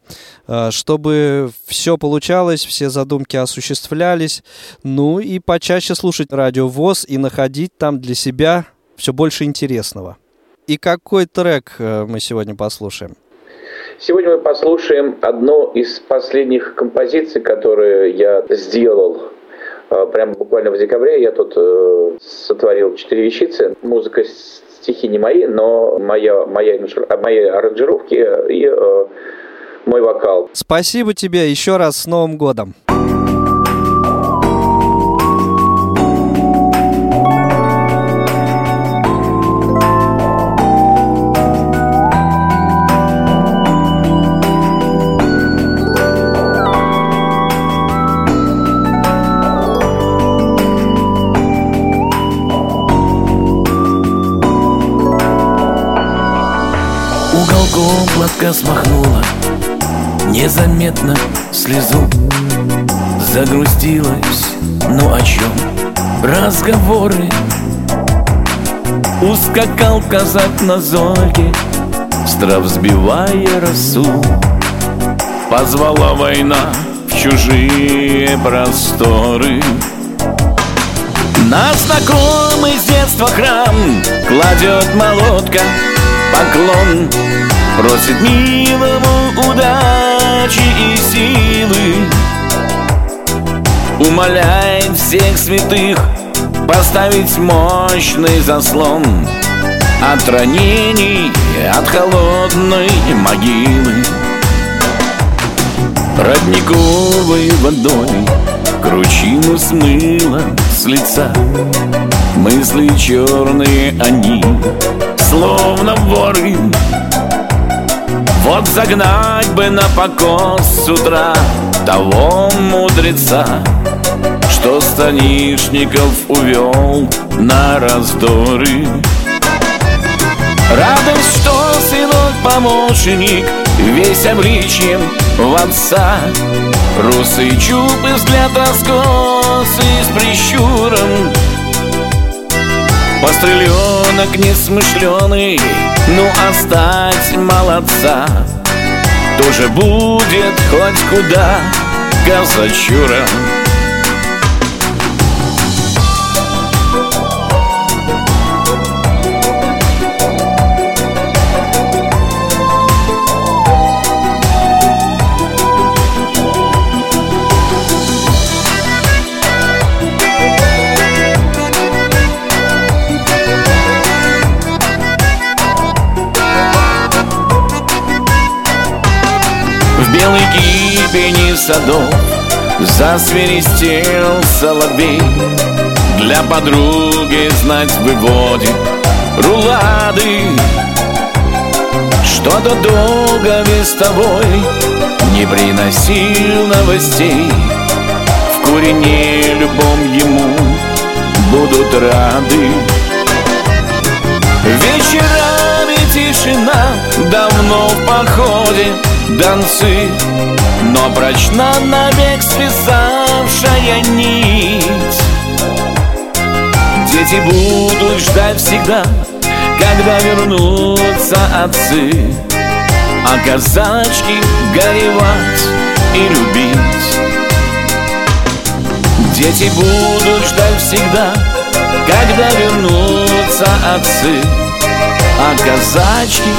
S2: э, чтобы все получалось, все задумки осуществлялись, ну и почаще слушать радио ВОЗ и находить там для себя все больше интересного. И какой трек э, мы сегодня послушаем?
S11: Сегодня мы послушаем одну из последних композиций, которые я сделал э, прямо буквально в декабре. Я тут сотворил четыре вещицы. Музыка стихи не мои, но моя, моя, мои аранжировки и э, мой вокал.
S2: Спасибо тебе еще раз с Новым годом.
S12: Платка смахнула Незаметно слезу Загрустилась, ну о чем разговоры? Ускакал казак на зольке Страв сбивая росу. Позвала война в чужие просторы. На знакомый с детства храм Кладет молотка поклон Просит милому удачи и силы. Умоляет всех святых Поставить мощный заслон От ранений, от холодной могилы. Родниковой водой Кручину смыло с лица. Мысли черные они Словно воры вот загнать бы на покос с утра Того мудреца Что станишников увел на раздоры. Радость, что сынок-помощник Весь обличьем в отца. Русый чуб и взгляд раскосый с прищуром Постреленок несмышленый, ну остать молодца Тоже будет хоть куда. Казачура белой гибени садов Засверистел соловей. Для подруги знать выводит рулады. Что-то долго вестовой Не приносил новостей. В курине любом ему будут рады. Вечерами тишина давно в походе Донцы, но прочна навек свисавшая нить. Дети будут ждать всегда, когда вернутся отцы. А казачки горевать и любить. Дети будут ждать всегда, когда вернутся отцы. А казачки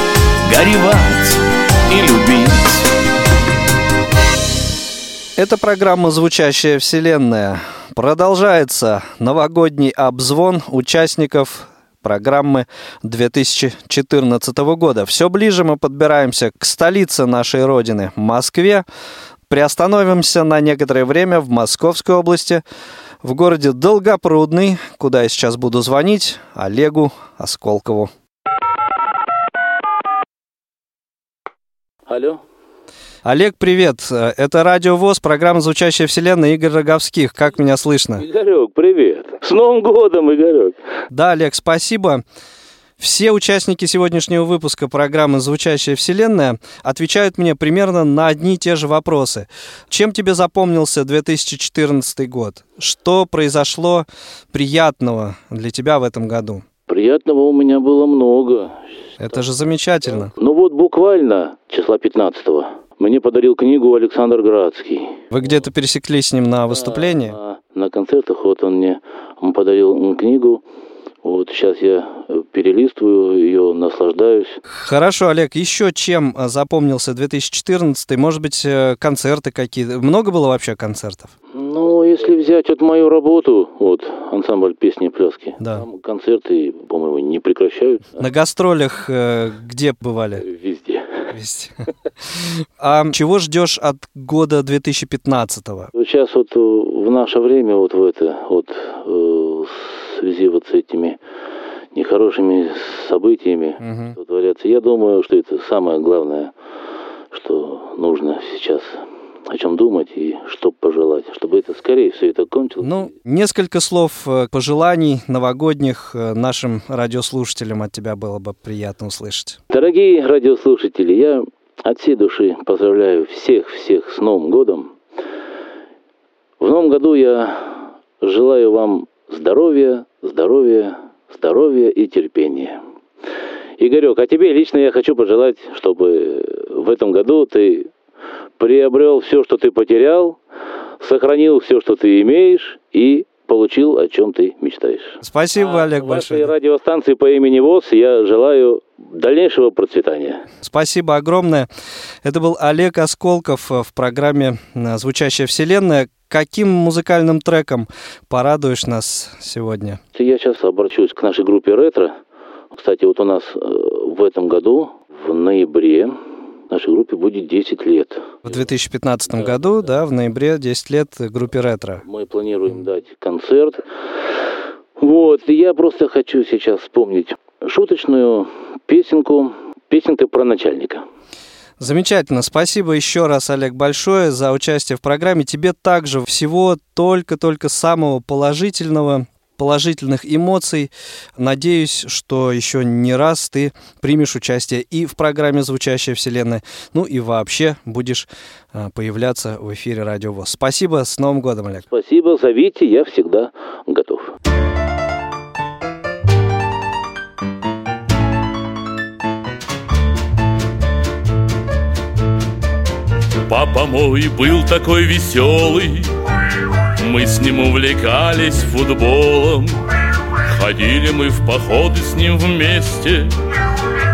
S12: горевать и любить.
S2: Это программа «Звучащая вселенная». Продолжается новогодний обзвон участников программы 2014 года. Все ближе мы подбираемся к столице нашей Родины, Москве. Приостановимся на некоторое время в Московской области, в городе Долгопрудный, куда я сейчас буду звонить Олегу Осколкову.
S13: Алло.
S2: Олег, привет. Это Радио ВОЗ, программа «Звучащая вселенная» Игорь Роговских. Как меня слышно?
S13: Игорек, привет. С Новым годом, Игорек.
S2: Да, Олег, спасибо. Все участники сегодняшнего выпуска программы «Звучащая вселенная» отвечают мне примерно на одни и те же вопросы. Чем тебе запомнился 2014 год? Что произошло приятного для тебя в этом году?
S13: Приятного у меня было много.
S2: Это же замечательно.
S13: Ну вот буквально числа 15 мне подарил книгу Александр Градский.
S2: Вы где-то пересеклись с ним на выступлении?
S13: На, на концертах вот он мне он подарил книгу. Вот сейчас я перелистываю ее, наслаждаюсь.
S2: Хорошо, Олег, еще чем запомнился 2014? Может быть, э, концерты какие-то? Много было вообще концертов?
S13: Ну, если взять вот мою работу, вот, ансамбль песни и пляски,
S2: да.
S13: там концерты, по-моему, не прекращаются.
S2: На гастролях э, где бывали?
S13: Везде.
S2: Везде. А чего ждешь от года 2015-го?
S13: Сейчас вот в наше время, вот в это, вот э, в связи вот с этими нехорошими событиями,
S2: Мгм.
S13: что творятся, я думаю, что это самое главное, что нужно сейчас о чем думать и что пожелать, чтобы это скорее все это кончилось.
S2: Ну, несколько слов э, пожеланий новогодних э, нашим радиослушателям от тебя было бы приятно услышать.
S13: Дорогие радиослушатели, я от всей души поздравляю всех-всех с Новым годом. В Новом году я желаю вам здоровья, здоровья, здоровья и терпения. Игорек, а тебе лично я хочу пожелать, чтобы в этом году ты приобрел все, что ты потерял, сохранил все, что ты имеешь и получил, о чем ты мечтаешь.
S2: Спасибо, Олег,
S13: Вашей
S2: большое.
S13: радиостанции по имени ВОЗ я желаю дальнейшего процветания.
S2: Спасибо огромное. Это был Олег Осколков э, в программе э, «Звучащая вселенная». Каким музыкальным треком порадуешь нас сегодня?
S13: Я сейчас обращусь к нашей группе «Ретро». Кстати, вот у нас э, в этом году, в ноябре, нашей группе будет 10 лет.
S2: В 2015 году, да, в ноябре, 10 лет группе «Ретро».
S13: Мы планируем дать концерт. Вот, я просто хочу сейчас вспомнить шуточную песенку, песенка про начальника.
S2: Замечательно. Спасибо еще раз, Олег, большое за участие в программе. Тебе также всего только-только самого положительного положительных эмоций. Надеюсь, что еще не раз ты примешь участие и в программе «Звучащая вселенная», ну и вообще будешь а, появляться в эфире Радио ВОЗ. Спасибо, с Новым годом, Олег.
S13: Спасибо, зовите, я всегда готов.
S14: Папа мой был такой веселый, мы с ним увлекались футболом. Ходили мы в походы с ним вместе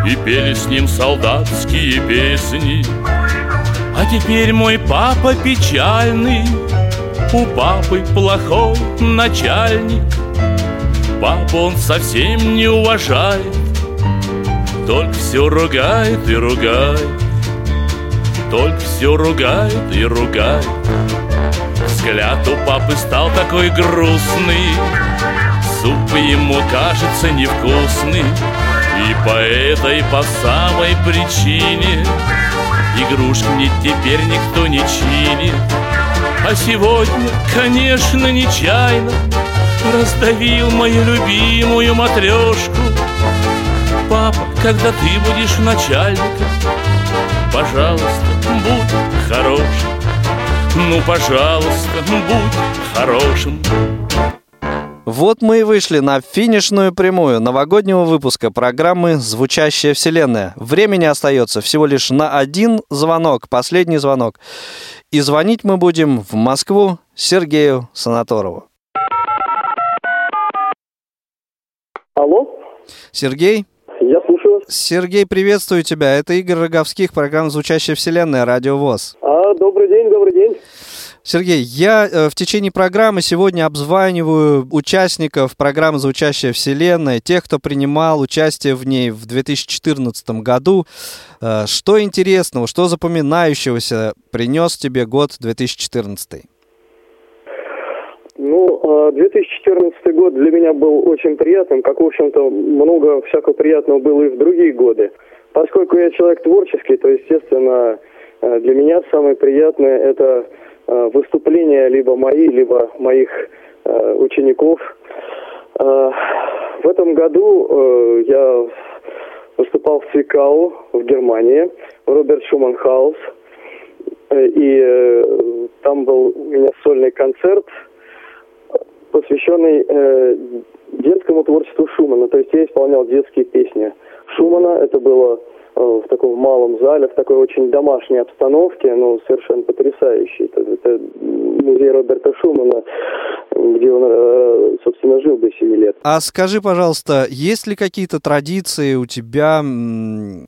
S14: И пели с ним солдатские песни. А теперь мой папа печальный У папы плохой начальник. Папу он совсем не уважает Только все ругает и ругает Только все ругает и ругает Взгляд у папы стал такой грустный. Суп ему кажется невкусный И по этой, по самой причине Игрушки мне теперь никто не чинит. А сегодня, конечно, нечаянно Раздавил мою любимую матрешку. Папа, когда ты будешь начальником Пожалуйста, будь хорошим ну, пожалуйста, будь хорошим.
S2: Вот мы и вышли на финишную прямую новогоднего выпуска программы «Звучащая вселенная». Времени остается всего лишь на один звонок, последний звонок. И звонить мы будем в Москву Сергею Санаторову.
S15: Алло,
S2: Сергей?
S15: я слушаю вас.
S2: Сергей, приветствую тебя. Это Игорь Роговских, программа «Звучащая вселенная», Радио ВОЗ.
S15: А, добрый день, добрый день.
S2: Сергей, я э, в течение программы сегодня обзваниваю участников программы «Звучащая вселенная», тех, кто принимал участие в ней в 2014 году. Э, что интересного, что запоминающегося принес тебе год 2014?
S15: Ну, 2014 а, год для меня был очень приятным, как, в общем-то, много всякого приятного было и в другие годы. Поскольку я человек творческий, то, естественно, э, для меня самое приятное – это э, выступления либо мои, либо моих э, учеников. В этом году я выступал в Цвикау в Германии, в Роберт Шуман Хаус. И там был у меня сольный концерт – посвященный э, детскому творчеству Шумана. То есть я исполнял детские песни Шумана. Это было э, в таком малом зале, в такой очень домашней обстановке, ну, совершенно потрясающий. Это, это музей Роберта Шумана, где он, э, собственно, жил до 7 лет.
S2: А скажи, пожалуйста, есть ли какие-то традиции у тебя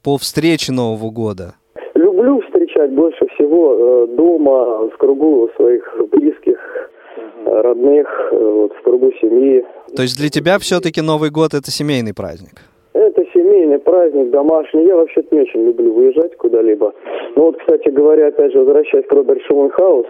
S2: по встрече Нового года?
S15: Люблю встречать больше всего э, дома, в кругу своих близких, родных, э, вот, в кругу семьи.
S2: То есть для тебя все-таки Новый год это семейный праздник?
S15: Семейный праздник, домашний. Я вообще-то не очень люблю выезжать куда-либо. Ну вот, кстати говоря, опять же, возвращаясь к Роберт Шуман Хаус,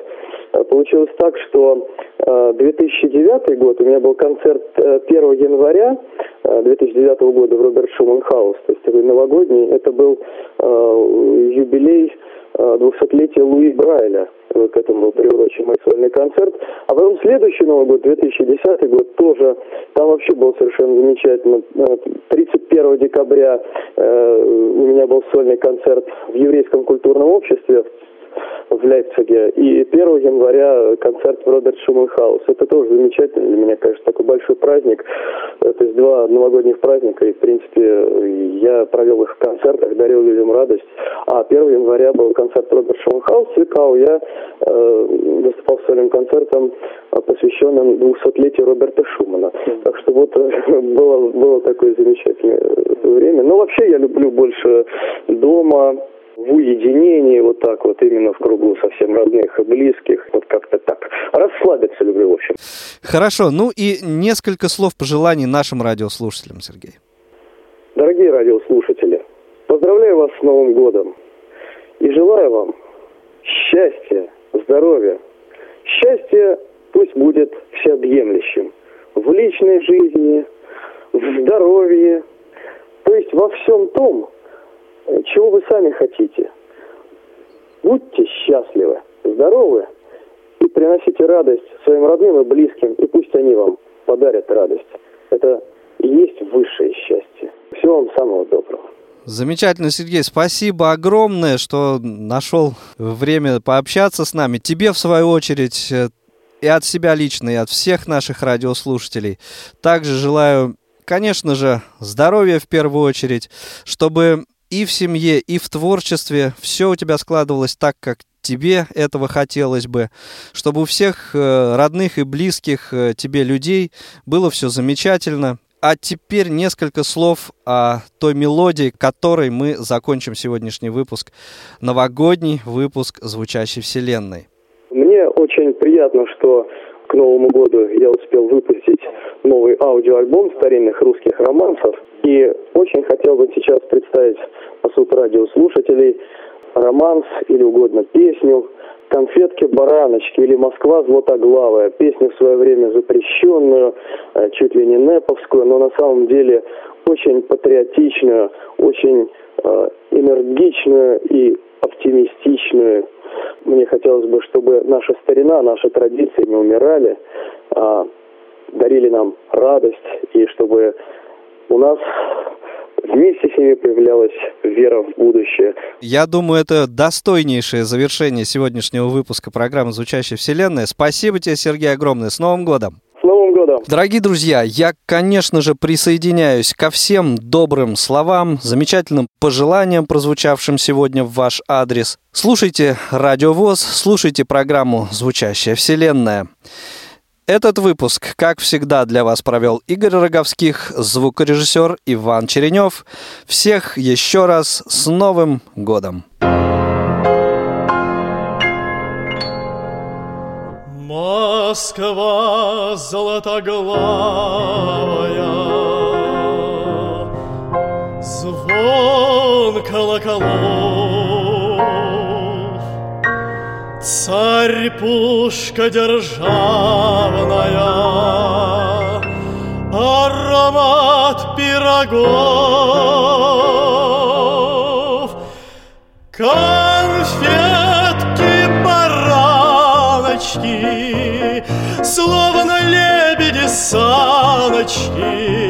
S15: э, получилось так, что 2009 э, год, у меня был концерт 1 января 2009 года в Роберт Шуман Хаус, то есть новогодний, это был юбилей 200-летия Луи Брайля к этому был приурочен мой сольный концерт. А потом следующий Новый год, 2010 год, тоже, там вообще был совершенно замечательно. 31 декабря э, у меня был сольный концерт в еврейском культурном обществе Лейпциге. И 1 января концерт в Роберт Шуман Хаус. Это тоже замечательно для меня, конечно, такой большой праздник. То есть два новогодних праздника, и, в принципе, я провел их в концертах, дарил людям радость. А 1 января был концерт Роберт Шуман Хаус, Цвикау. Я э, выступал с сольным концертом, посвященным 200-летию Роберта Шумана. Так что вот было, было такое замечательное время. Но вообще я люблю больше дома, в уединении, вот так вот, именно в кругу совсем родных и близких, вот как-то так. Расслабиться люблю, в общем.
S2: Хорошо, ну и несколько слов пожеланий нашим радиослушателям, Сергей.
S15: Дорогие радиослушатели, поздравляю вас с Новым годом и желаю вам счастья, здоровья. Счастье пусть будет всеобъемлющим в личной жизни, в здоровье, то есть во всем том, чего вы сами хотите. Будьте счастливы, здоровы и приносите радость своим родным и близким, и пусть они вам подарят радость. Это и есть высшее счастье. Всего вам самого доброго.
S2: Замечательно, Сергей. Спасибо огромное, что нашел время пообщаться с нами. Тебе, в свою очередь, э, и от себя лично, и от всех наших радиослушателей. Также желаю, конечно же, здоровья в первую очередь, чтобы и в семье, и в творчестве все у тебя складывалось так, как тебе этого хотелось бы, чтобы у всех э, родных и близких э, тебе людей было все замечательно. А теперь несколько слов о той мелодии, которой мы закончим сегодняшний выпуск, новогодний выпуск «Звучащей вселенной».
S15: Мне очень приятно, что к Новому году я успел выпустить новый аудиоальбом старинных русских романсов. И очень хотел бы сейчас представить по суд радиослушателей романс или угодно песню «Конфетки-бараночки» или «Москва златоглавая». Песню в свое время запрещенную, э, чуть ли не неповскую, но на самом деле очень патриотичную, очень э, энергичную и оптимистичную. Мне хотелось бы, чтобы наша старина, наши традиции не умирали, а дарили нам радость, и чтобы у нас вместе с ними появлялась вера в будущее.
S2: Я думаю, это достойнейшее завершение сегодняшнего выпуска программы «Звучащая вселенная». Спасибо тебе, Сергей, огромное. С Новым годом!
S15: С Новым годом!
S2: Дорогие друзья, я, конечно же, присоединяюсь ко всем добрым словам, замечательным пожеланиям, прозвучавшим сегодня в ваш адрес. Слушайте Радио ВОЗ, слушайте программу «Звучащая вселенная». Этот выпуск, как всегда, для вас провел Игорь Роговских, звукорежиссер Иван Черенев. Всех еще раз с Новым годом!
S16: Москва золотоглавая, звон колоколов, царь пушка державная, аромат пирогов, конфетки, бараночки, словно лебеди саночки.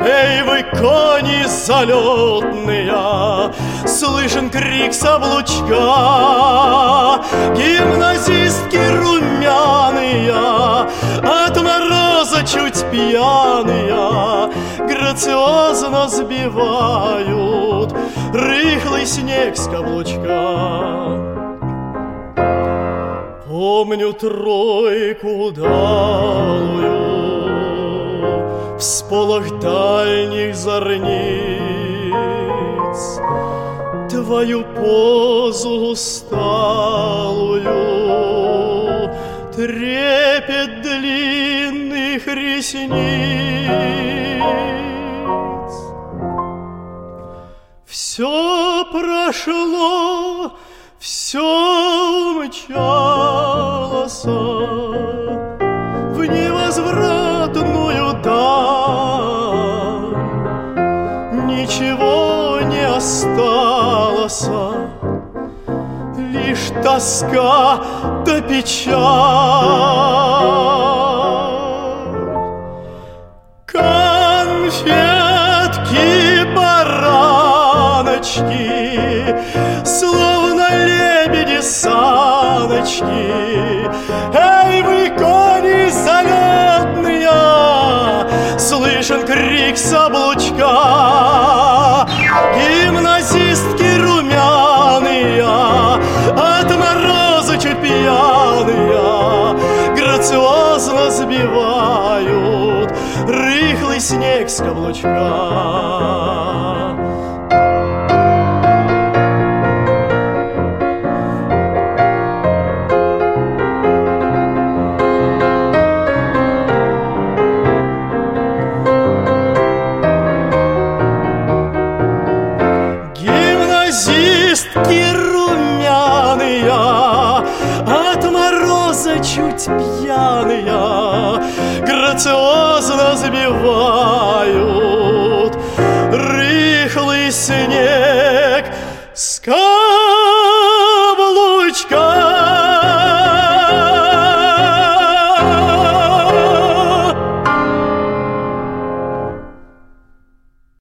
S16: Эй, вы кони залетные, слышен крик с облучка, гимназистки румяные, от мороза чуть пьяные, грациозно сбивают рыхлый снег с каблучка. Помню тройку далую В сполох дальних зорниц. Твою позу усталую Трепет длинных ресниц. Все прошло, все мчалось тоска да печаль. С каблучка.